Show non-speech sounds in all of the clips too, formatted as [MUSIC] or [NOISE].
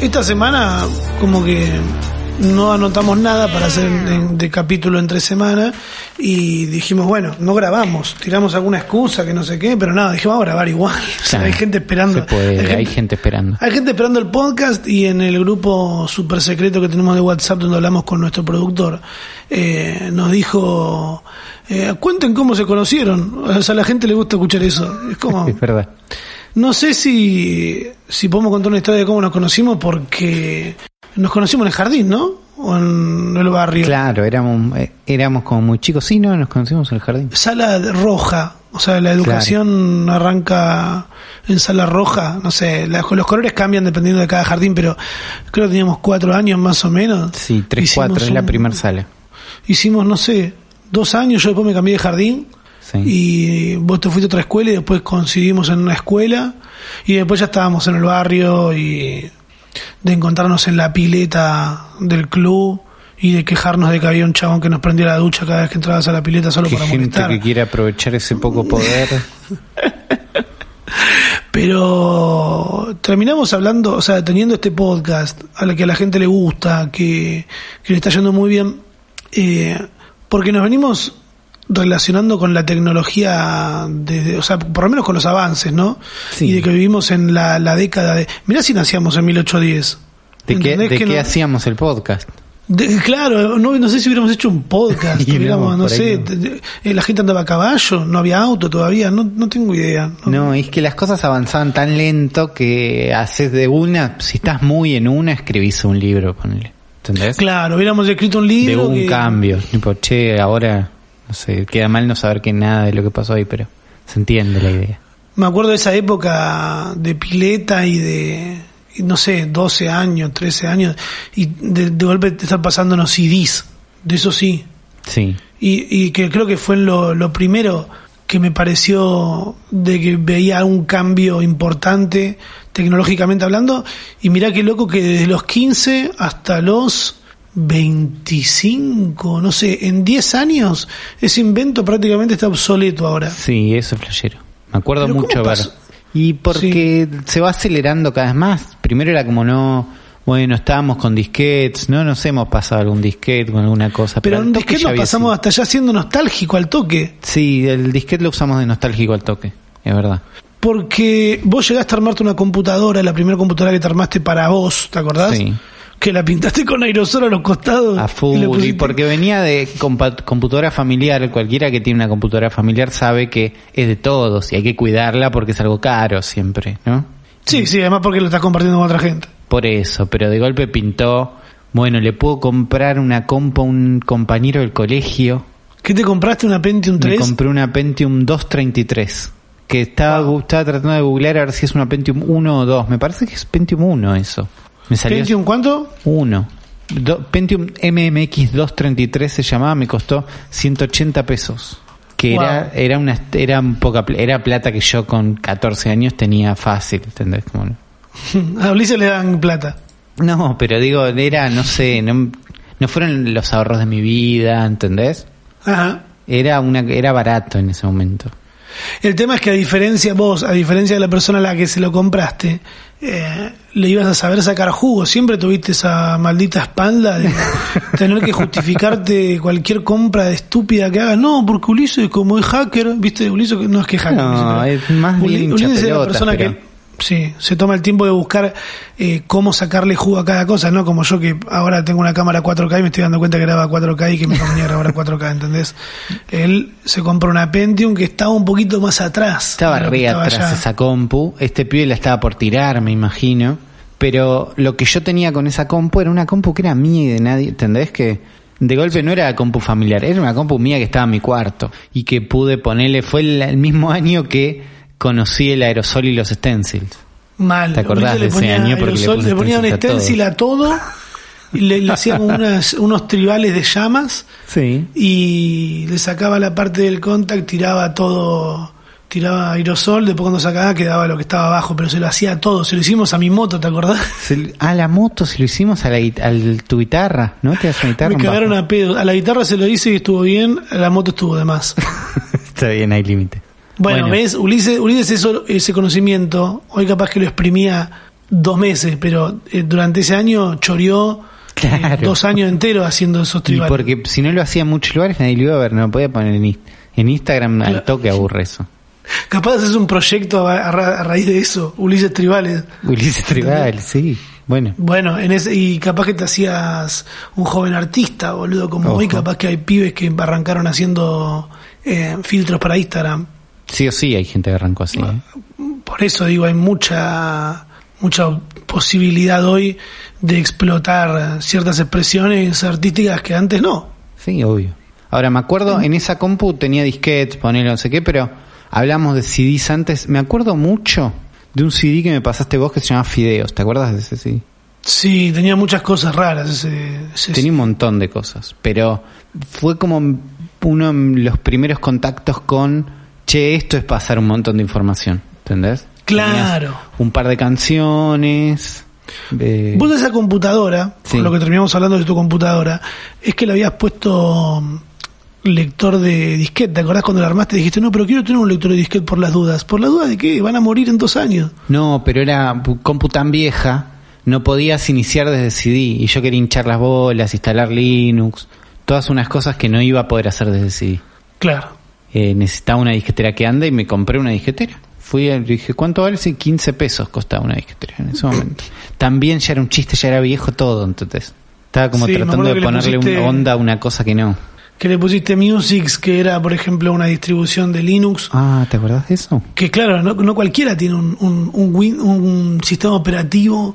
esta semana como que no anotamos nada para hacer de capítulo entre semana y dijimos, bueno, no grabamos, tiramos alguna excusa que no sé qué, pero nada, dijimos, vamos a grabar igual. O [LAUGHS] sea, Claro, hay gente esperando. se puede, hay, gente esperando. hay gente esperando el podcast y en el grupo super secreto que tenemos de WhatsApp donde hablamos con nuestro productor, eh, nos dijo, eh, cuenten cómo se conocieron. O sea, a la gente le gusta escuchar eso. Es como... [LAUGHS] Es verdad. No sé si, si podemos contar una historia de cómo nos conocimos porque nos conocimos en el jardín, ¿no? O en el barrio. Claro, éramos, eh, éramos como muy chicos. Sí, no, nos conocimos en el jardín. Sala roja, o sea, la educación arranca en sala roja, no sé, la- los colores cambian dependiendo de cada jardín, pero creo que teníamos cuatro años más o menos. Sí, tres, Hicimos cuatro, es la primera sala. Hicimos, no sé, dos años, yo después me cambié de jardín Sí. y vos te fuiste a otra escuela y después coincidimos en una escuela y después ya estábamos en el barrio y de encontrarnos en la pileta del club y de quejarnos de que había un chabón que nos prendía la ducha cada vez que entrabas a la pileta solo Qué para gente molestar. que quiere aprovechar ese poco poder. [LAUGHS] Pero terminamos hablando, o sea, teniendo este podcast a la que a la gente le gusta, que, que le está yendo muy bien, eh, porque nos venimos relacionando con la tecnología, desde, o sea, por lo menos con los avances, ¿no? Sí. Y de que vivimos en la, la década de... Mirá si nacíamos en 1810. ¿De qué, ¿Entendés de que qué no- hacíamos el podcast? de- claro, no, no sé si hubiéramos hecho un podcast, [LAUGHS] no, hubiéramos, sé, no. de- de- eh, la gente andaba a caballo, no había auto todavía, no, no tengo idea. No, es que las cosas avanzaban tan lento que haces de una, si estás muy en una, escribís un libro, ponele. ¿Entendés? Claro, hubiéramos escrito un de libro. un que- cambio. Tipo, che, ahora, no sé, queda mal no saber que nada de lo que pasó ahí, pero se entiende la idea. Me acuerdo de esa época de pileta y de, no sé, 12 años, 13 años, y de, de golpe te están pasándonos CDs, de eso sí. Sí. Y, y que creo que fue lo, lo primero que me pareció de que veía un cambio importante tecnológicamente hablando. Y mirá qué loco que desde los 15 hasta los 25, no sé, en 10 años ese invento prácticamente está obsoleto ahora. Sí, eso es flashero. Me acuerdo Pero ¿cómo mucho ver. Y porque se va acelerando cada vez más. Primero era como no, bueno, estábamos con disquetes, no nos hemos pasado algún disquete con alguna cosa. Pero en toque disquete nos había pasamos sido. hasta ya siendo nostálgico al toque. Sí, el disquete lo usamos de nostálgico al toque, es verdad. Porque vos llegaste a armarte una computadora, la primera computadora que te armaste para vos, ¿te acordás? Sí. Que la pintaste con aerosol a los costados. A full, y porque venía de computadora familiar, cualquiera que tiene una computadora familiar sabe que es de todos y hay que cuidarla porque es algo caro siempre, ¿no? Sí, sí, además porque lo estás compartiendo con otra gente. Por eso, pero de golpe pintó, bueno, le puedo comprar una compa a un compañero del colegio. ¿Qué te compraste? ¿Una Pentium Me 3? compré una Pentium 233, que estaba, estaba tratando de googlear a ver si es una Pentium 1 o 2. Me parece que es Pentium 1 eso. Me salió ¿Pentium cuánto? 1. Do- Pentium MMX 233 se llamaba, me costó 180 pesos. Que Wow. era era una era un poca era plata que yo con 14 años tenía fácil, ¿entendés? Como. [LAUGHS] A Ulises le dan plata. No, pero digo, era, no sé, no, no fueron los ahorros de mi vida, ¿entendés? Ajá. Era una era barato en ese momento. El tema es que a diferencia vos, a diferencia de la persona a la que se lo compraste, eh, le ibas a saber sacar jugo. Siempre tuviste esa maldita espalda de [LAUGHS] tener que justificarte cualquier compra de estúpida que hagas. No, porque Ulises como es hacker, viste, Ulises que- no es que es hacker. No, Ulises, es más Ulises es la persona pero- que sí, se toma el tiempo de buscar eh, cómo sacarle jugo a cada cosa, no como yo que ahora tengo una cámara 4K y me estoy dando cuenta que graba 4K y que me convenía grabar a 4K, ¿entendés? Él se compró una Pentium que estaba un poquito más atrás. Estaba re atrás allá. esa compu, este pibe la estaba por tirar, me imagino. Pero lo que yo tenía con esa compu era una compu que era mía y de nadie, ¿entendés? Que de golpe no era compu familiar, era una compu mía que estaba en mi cuarto y que pude ponerle, fue el, el mismo año que conocí el aerosol y los stencils. Mal. ¿Te acordás de le ese año? Porque le aerosol, puse le ponía un stencil a a todo y le, le hacía como [LAUGHS] unas- unos tribales de llamas Sí. y le sacaba la parte del contact, tiraba todo, tiraba aerosol, después cuando sacaba quedaba lo que estaba abajo, pero se lo hacía todo, se lo hicimos a mi moto, ¿te acordás? a la moto, si lo hicimos a la al, tu guitarra, ¿no? Te das una guitarra. Me un cagaron bajo. a pedo. A la guitarra se lo hice y estuvo bien, a la moto estuvo de más. [LAUGHS] Está bien, hay límite. Bueno, ves, Ulises, Ulises eso, ese conocimiento, hoy capaz que lo exprimía dos meses, pero eh, durante ese año choreó eh, dos años enteros haciendo esos Y tribales. porque si no lo hacía en muchos lugares, nadie lo iba a ver, no lo podía poner en, en Instagram, al toque aburre eso. Capaz es un proyecto a, a ra- a raíz de eso, Ulises Tribales. Ulises Tribal, sí. Bueno, Bueno, en ese, y capaz que te hacías un joven artista, boludo, como Ojo. hoy, capaz que hay pibes que arrancaron haciendo eh, filtros para Instagram. Sí o sí hay gente que arrancó así. ¿eh? Por eso digo, hay mucha mucha posibilidad hoy de explotar ciertas expresiones artísticas que antes no. Sí, obvio. Ahora, me acuerdo, en esa compu tenía disquetes, poner no sé qué, pero hablamos de CDs antes. Me acuerdo mucho de un CD que me pasaste vos que se llama Fideos. ¿Te acuerdas de ese CD? Sí, tenía muchas cosas raras ese, ese- Tenía un montón de cosas, pero fue como uno de los primeros contactos con, che, esto es pasar un montón de información, ¿entendés? Claro. Tenías un par de canciones. de- Vos de esa computadora, Sí. por lo que terminamos hablando de tu computadora, es que le habías puesto mm, lector de disquete. ¿Te acordás cuando la armaste? Dijiste, no, pero quiero tener un lector de disquete por las dudas. ¿Por las dudas de qué? Van a morir en dos años. No, pero era compu tan vieja, no podías iniciar desde CD y yo quería hinchar las bolas, instalar Linux, todas unas cosas que no iba a poder hacer desde CD. Claro. Eh, necesitaba una disquetera que ande y me compré una disquetera. Fui y dije, ¿cuánto vale? Sí, 15 pesos costaba una disquetera en ese momento. También ya era un chiste, ya era viejo todo, entonces. Estaba como Sí, tratando de ponerle pusiste- una onda a una cosa que no. Que le pusiste Musics, que era, por ejemplo, una distribución de Linux. Ah, ¿te acordás de eso? Que claro, no, no cualquiera tiene un, un, un, win- un sistema operativo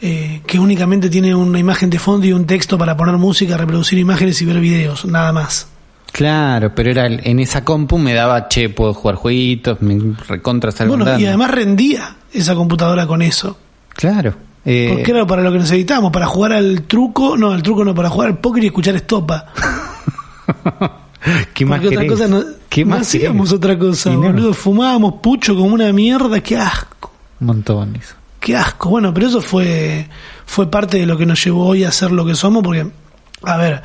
eh, que únicamente tiene una imagen de fondo y un texto para poner música, reproducir imágenes y ver videos, nada más. Claro, pero era en esa compu me daba, che, puedo jugar jueguitos, me recontra Bueno, y además rendía esa computadora con eso. Claro. Eh, Porque era para lo que necesitábamos, para jugar al truco, no, al truco no, para jugar al póker y escuchar estopa. [LAUGHS] ¿Qué más otra querés? cosa no, ¿Qué no más hacíamos querés? otra cosa, no, boludo. Fumábamos pucho como una mierda, qué asco. Eso. Qué asco. Bueno, pero eso fue, fue parte de lo que nos llevó hoy a ser lo que somos, porque, a ver,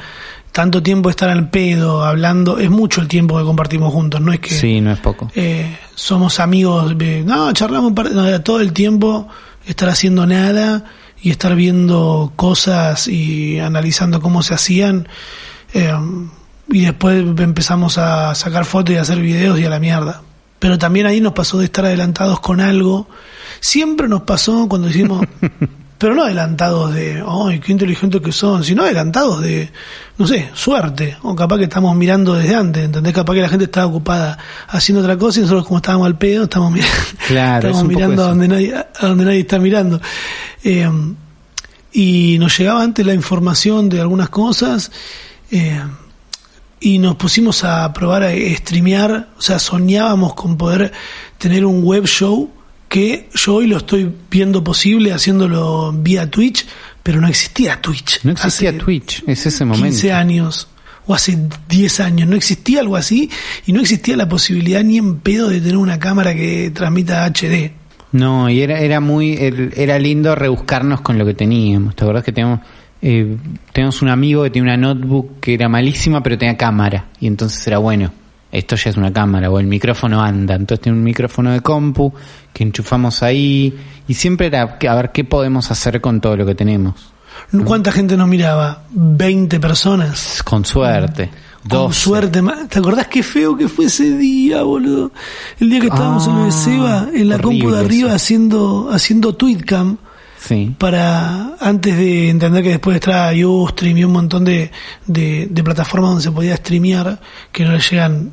tanto tiempo estar al pedo, hablando, es mucho el tiempo que compartimos juntos, no es que Sí, no es poco. eh, somos amigos, de, no, charlamos un par- no, todo el tiempo estar haciendo nada y estar viendo cosas y analizando cómo se hacían. eh, y después empezamos a sacar fotos y a hacer videos y a la mierda. Pero también ahí nos pasó de estar adelantados con algo. Siempre nos pasó cuando decimos, [LAUGHS] pero no adelantados de, ay, qué inteligentes que son, sino adelantados de, no sé, suerte. O capaz que estamos mirando desde antes, ¿entendés? Capaz que la gente estaba ocupada haciendo otra cosa y nosotros como estábamos al pedo, estamos [LAUGHS] mirando, Claro, estamos mirando a donde nadie, a donde nadie está mirando. Eh, y nos llegaba antes la información de algunas cosas eh, y nos pusimos a probar a streamear, o sea, soñábamos con poder tener un web show que yo hoy lo estoy viendo posible haciéndolo vía Twitch, pero no existía Twitch. No existía hace Twitch, es ese momento. 15 años o hace 10 años, no existía algo así y no existía la posibilidad ni en pedo de tener una cámara que transmita HD. No, y era, era muy, era lindo rebuscarnos con lo que teníamos. ¿Te acordás que teníamos, eh, teníamos un amigo que tenía una notebook que era malísima pero tenía cámara? Y entonces era bueno, esto ya es una cámara o el micrófono anda. Entonces tiene un micrófono de compu que enchufamos ahí y siempre era a ver qué podemos hacer con todo lo que tenemos. ¿Cuánta gente nos miraba? 20 personas. Con suerte. Con 12. suerte. ¿Te acordás qué feo que fue ese día, boludo? El día que estábamos en lo de Ah, Seba, en la compu de arriba, eso. haciendo, haciendo tweetcam Sí. para antes de entender que después estaba Ustream y un montón de, de, de plataformas donde se podía streamear que no le llegan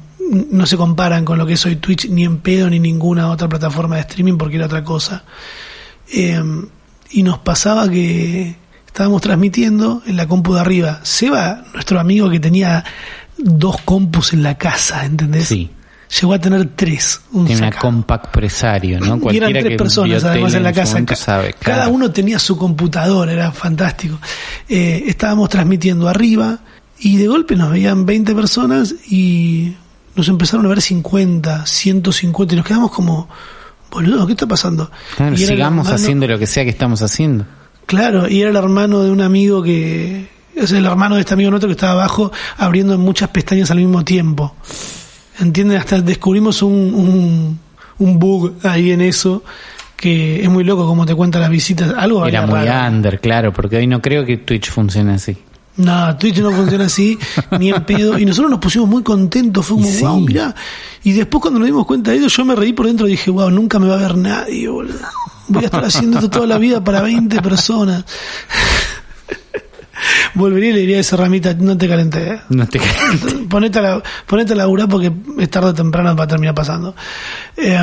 no se comparan con lo que es hoy Twitch ni en pedo ni ninguna otra plataforma de streaming porque era otra cosa Eh, y nos pasaba que estábamos transmitiendo en la compu de arriba Seba nuestro amigo que tenía dos compus en la casa ¿entendés? Sí. llegó a tener tres un Tiene una compact presario, ¿no? Y eran tres que personas además en la casa. sabe, Cada claro. uno tenía su computadora, era fantástico. Eh, estábamos transmitiendo arriba y de golpe nos veían 20 personas y nos empezaron a ver 50, 150 y nos quedamos como, boludo, ¿qué está pasando? Claro, Y sigamos hermano- haciendo lo que sea que estamos haciendo. Claro, y era el hermano de un amigo que, es el hermano de este amigo nuestro que estaba abajo abriendo muchas pestañas al mismo tiempo. ¿Entienden? Hasta descubrimos un, un, un bug ahí en eso que es muy loco como te cuenta las visitas. Algo Era muy raro. under, claro, porque hoy no creo que Twitch funcione así. No, Twitch no funciona así, ni en pedo. Y nosotros nos pusimos muy contentos, fue como, sí. wow, mirá. Y después cuando nos dimos cuenta de ello, yo me reí por dentro y dije, wow, nunca me va a ver nadie, boludo. Voy a estar haciendo esto toda la vida para 20 personas. [LAUGHS] Volvería y le diría a esa ramita, no te calenté. No te [LAUGHS] ponete, a la, ponete a laburar porque es tarde o temprano va a terminar pasando. Eh,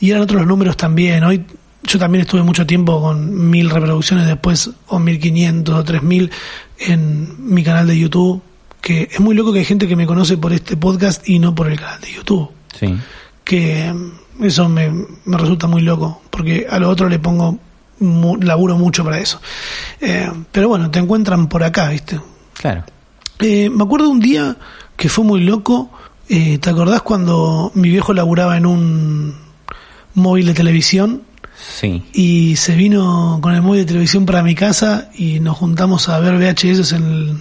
y eran otros los números también. Hoy yo también estuve mucho tiempo con mil reproducciones después, o mil quinientos o tres mil en mi canal de YouTube. Que es muy loco que hay gente que me conoce por este podcast y no por el canal de YouTube. Sí. Que mm, eso me, me resulta muy loco, porque a lo otro le pongo, mu- laburo mucho para eso. Eh, pero bueno, te encuentran por acá, ¿viste? Claro. Eh, me acuerdo un día que fue muy loco. eh, ¿Te acordás cuando mi viejo laburaba en un móvil de televisión Sí. y se vino con el móvil de televisión para mi casa y nos juntamos a ver VHS en el,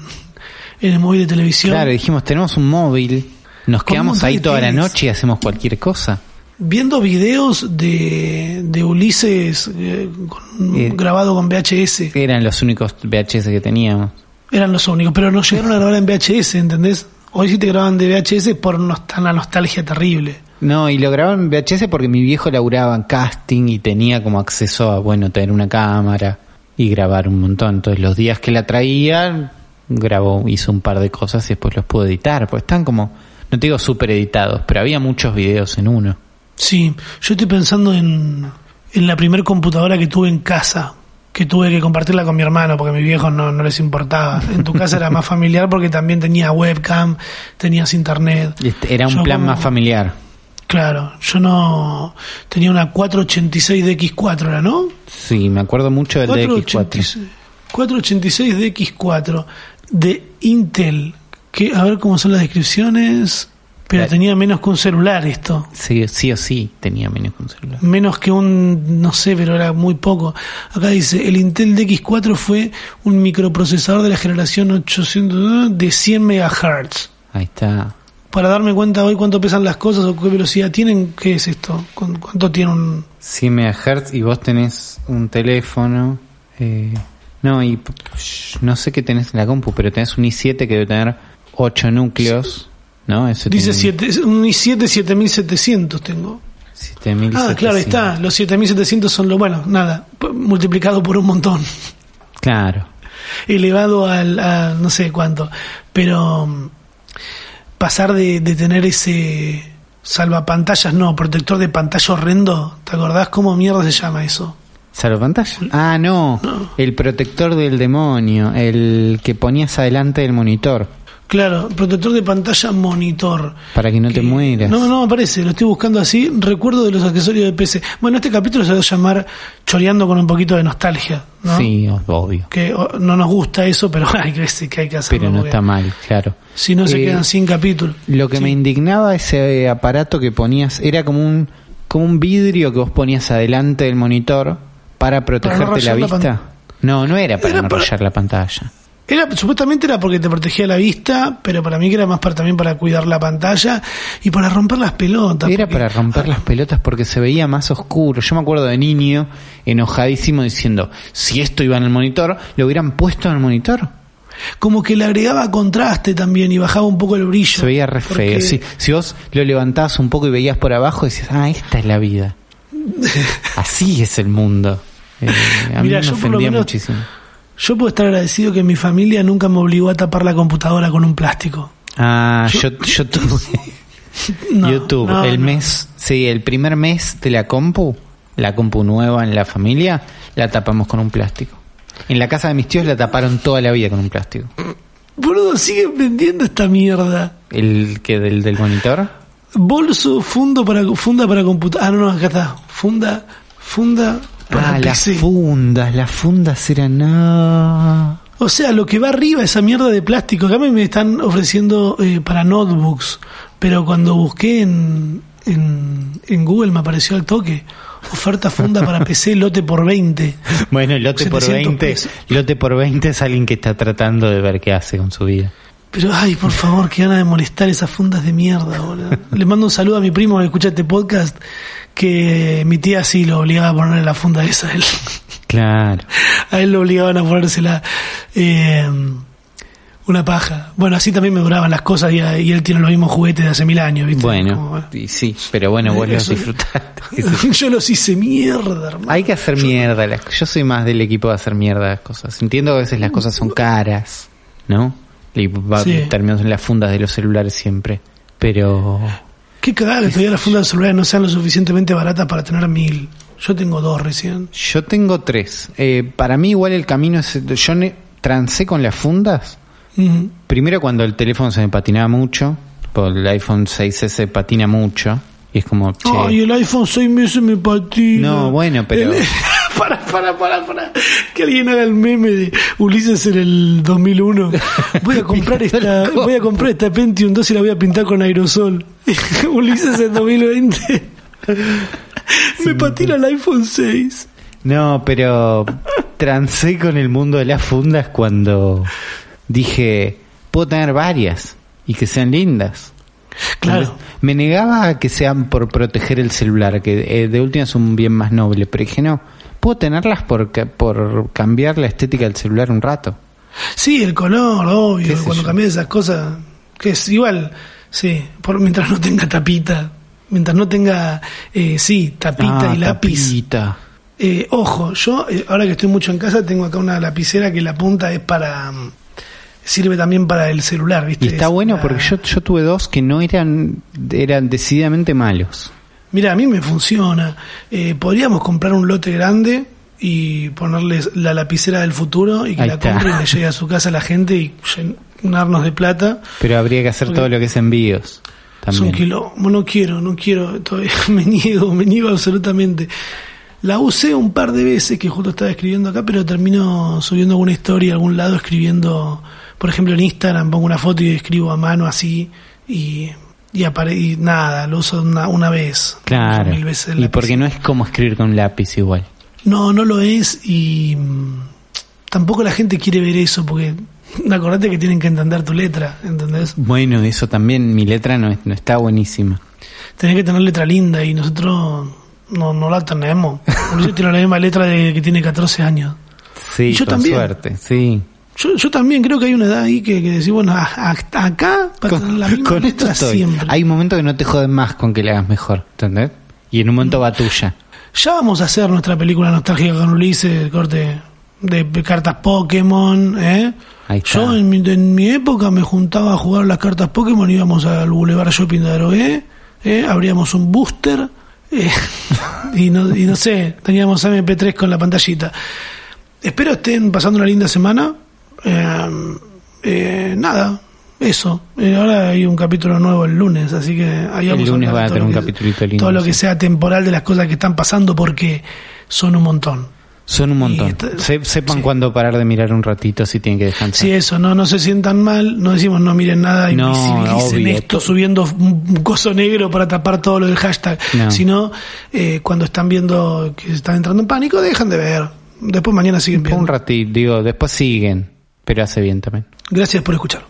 en el móvil de televisión? Claro, dijimos, tenemos un móvil, nos quedamos ahí toda la noche y hacemos cualquier cosa. Viendo videos de, de Ulises eh, con- Eh. grabado con VHS. Eran los únicos VHS que teníamos. Eran los únicos, pero nos llegaron a grabar en VHS, ¿entendés? Hoy sí te graban de VHS por nost- una nostalgia terrible. No, y lo grababan en VHS porque mi viejo laburaba en casting y tenía como acceso a, bueno, tener una cámara y grabar un montón. Entonces los días que la traía, grabó, hizo un par de cosas y después los pudo editar. Pues están como, no te digo super editados, pero había muchos videos en uno. Sí, yo estoy pensando en, en la primer computadora que tuve en casa, que tuve que compartirla con mi hermano porque a mis viejos no, no les importaba. En tu casa era más familiar porque también tenía webcam, tenías internet. Este, Era un Yo plan como- más familiar. Claro, yo no tenía una 486 de X4, ¿era, no? Sí, me acuerdo mucho del DX4. 486, 486 de X4 de Intel. Que, a ver cómo son las descripciones. Pero tenía menos que un celular esto. Sí, sí o sí tenía menos que un celular. menos que un, no sé, pero era muy poco. Acá dice, el Intel DX4 fue un microprocesador de la generación 800 de 100 MHz. Ahí está. Para darme cuenta hoy cuánto pesan las cosas o qué velocidad tienen, ¿qué es esto? ¿Cu- ¿Cuánto tiene un...? 100 MHz y vos tenés un teléfono. eh, no, y no sé qué tenés en la compu, pero tenés un i7 que debe tener 8 núcleos. ¿No? Ese Dice tiene siete, un i7 7700 tengo. 7700. Ah, claro, está. Los 7700 son lo bueno, nada, multiplicado por un montón. Claro. elevado al, a no sé cuánto. Pero pasar de, de tener ese salvapantallas, no, protector de pantalla horrendo, ¿te acordás cómo mierda se llama eso? ¿Salvo pantalla? Ah, no. El protector del demonio. El que ponías adelante del monitor. Claro, protector de pantalla monitor. Para que no te mueras. No, no aparece, lo estoy buscando así. Recuerdo de los accesorios de PC. Bueno, este capítulo se va a llamar Choreando con un poquito de nostalgia, ¿no? Sí, obvio. Que no nos gusta eso, pero [LAUGHS] hay que, que hay que hacerlo. Pero no porque está mal, claro. Si no, se Eh, quedan sin capítulo. Lo que Sí. me indignaba ese aparato que ponías era como un como un vidrio que vos ponías adelante del monitor para protegerte la la vista. no, no era para Era no para- rayar la pantalla. Era, supuestamente era porque te protegía la vista, pero para mí que era más para, también para cuidar la pantalla y para romper las pelotas. Era porque- para romper las pelotas porque se veía más oscuro. Yo me acuerdo de niño enojadísimo diciendo, si esto iba en el monitor, lo hubieran puesto en el monitor. Como que le agregaba contraste también y bajaba un poco el brillo. Se veía re Porque- feo. Si, si vos lo levantabas un poco y veías por abajo, decías, ah, esta es la vida. [LAUGHS] Así es el mundo. Eh, a mí me yo por lo ofendía menos- muchísimo. Yo puedo estar agradecido que mi familia nunca me obligó a tapar la computadora con un plástico. Ah, Yo- yo, yo [LAUGHS] tuve [LAUGHS] No, YouTube. no, el no. mes, sí, el primer mes de la compu, la compu nueva en la familia, la tapamos con un plástico. En la casa de mis tíos la taparon toda la vida con un plástico. Boludo, siguen vendiendo esta mierda. ¿El que del, del monitor? Bolso, fundo para, funda para computadora. Ah, no, no, acá está. Funda, funda para Ah, las fundas, las fundas eran... No. O sea, lo que va arriba, esa mierda de plástico. Acá me me están ofreciendo eh, para notebooks. Pero cuando busqué en, en, en Google me apareció al toque. Oferta funda para [LAUGHS] PC, lote por 20. Bueno, lote por 700 20, pesos. lote por 20 es alguien que está tratando de ver qué hace con su vida. Pero, ay, por favor, qué gana de molestar esas fundas de mierda, boludo. Le mando un saludo a mi primo que escucha este podcast, que mi tía sí lo obligaba a ponerle la funda esa a él. Claro. A él lo obligaban a ponérsela eh, una paja. Bueno, así también me duraban las cosas y, y él tiene los mismos juguetes de hace mil años, ¿viste? Bueno, Como, sí, pero bueno, vos los disfrutaste. [LAUGHS] Yo los hice mierda, hermano. Hay que hacer mierda. las- Yo soy más del equipo de hacer mierda las cosas. Entiendo que a veces las cosas son caras, ¿no? Y va- Sí. terminamos en las fundas de los celulares siempre. Pero Qué cagada que todavía las fundas de celulares no sean lo suficientemente baratas para tener mil. Yo tengo dos recién. yo tengo tres. Eh, para mí igual el camino es... Yo ne- trancé con las fundas. Primero cuando el teléfono se me patinaba mucho. Porque el iPhone 6S patina mucho. Y es como... Che, Ay, el iPhone 6 meses me patina. No, bueno, pero- El- para, para, para, para. Que alguien haga el meme de Ulises en el 2001. Voy a comprar [LAUGHS] esta, voy a comprar esta Pentium 2 y la voy a pintar con aerosol. [LAUGHS] Ulises en 2020. me patina el iPhone 6. No, pero trancé con el mundo de las fundas cuando dije, puedo tener varias y que sean lindas. Claro. Entonces, Me negaba a que sean por proteger el celular, que eh, de última es un bien más noble, pero dije, no, puedo tenerlas por, por cambiar la estética del celular un rato. Sí, el color, ¿Qué obvio. Cuando cambias esas cosas, que es igual, sí, por, mientras no tenga tapita, mientras no tenga, eh, sí, tapita Ah, y lápiz. tapita. Eh, ojo, yo eh, ahora que estoy mucho en casa tengo acá una lapicera que la punta es para... mm, sirve también para el celular, ¿viste? Y está Es bueno porque yo, yo tuve dos que no eran, eran decididamente malos. Mira, a mí me funciona. Eh, podríamos comprar un lote grande y ponerles la lapicera del futuro y que Ahí la está. compre y le llegue a su casa a la gente y llenarnos de plata. Pero habría que hacer Porque- todo lo que es envíos. Es un También. quilombo, no quiero, no quiero, todavía [LAUGHS] me niego, me niego absolutamente. La usé un par de veces que justo estaba escribiendo acá, pero termino subiendo alguna historia a algún lado escribiendo, por ejemplo en Instagram pongo una foto y escribo a mano así y, y, apare y nada, lo uso una, una vez. Claro. Uso mil veces el Y porque no es como escribir con un lápiz igual. No, no lo es y mm, tampoco la gente quiere ver eso porque [LAUGHS] acordate que tienen que entender tu letra, ¿entendés? Bueno, eso también, mi letra no, es- no está buenísima. Tenés que tener letra linda y nosotros no, no la tenemos. Yo tiene la misma letra de que tiene 14 años. Sí, Y yo con también. suerte, sí. Yo, yo también creo que hay una edad ahí que, que decís, bueno, a- a- acá para tener la [LAUGHS] misma con esto estoy. siempre. Hay un momento que no te joden más con que le hagas mejor, ¿entendés? Y en un momento va tuya. Ya vamos a hacer nuestra película nostálgica con Ulises, corte de, de cartas Pokémon, ¿eh? Yo en mi, en mi época me juntaba a jugar las cartas Pokémon, íbamos al Boulevard Shopping de Aroé, ¿eh? abríamos un booster eh, [LAUGHS] y, no, y no sé, teníamos MP3 con la pantallita. Espero estén pasando una linda semana. Eh, eh, nada, eso. Eh, ahora hay un capítulo nuevo el lunes, así que ahí El vamos lunes hablar va a tener un que- capitulito lindo, Todo lo que sea temporal de las cosas que están pasando porque son un montón. Son un montón. Y está- Se- sepan sí. cuándo parar de mirar un ratito si tienen que descansar. Sí, eso, no, no se sientan mal, no decimos no miren nada, No, invisibilicen obvio. esto subiendo un un coso negro para tapar todo lo del hashtag, No. sino eh, cuando están viendo que están entrando en pánico, dejan de ver. Después mañana siguen un viendo. ratito, digo, después siguen, pero hace bien también. Gracias por escuchar.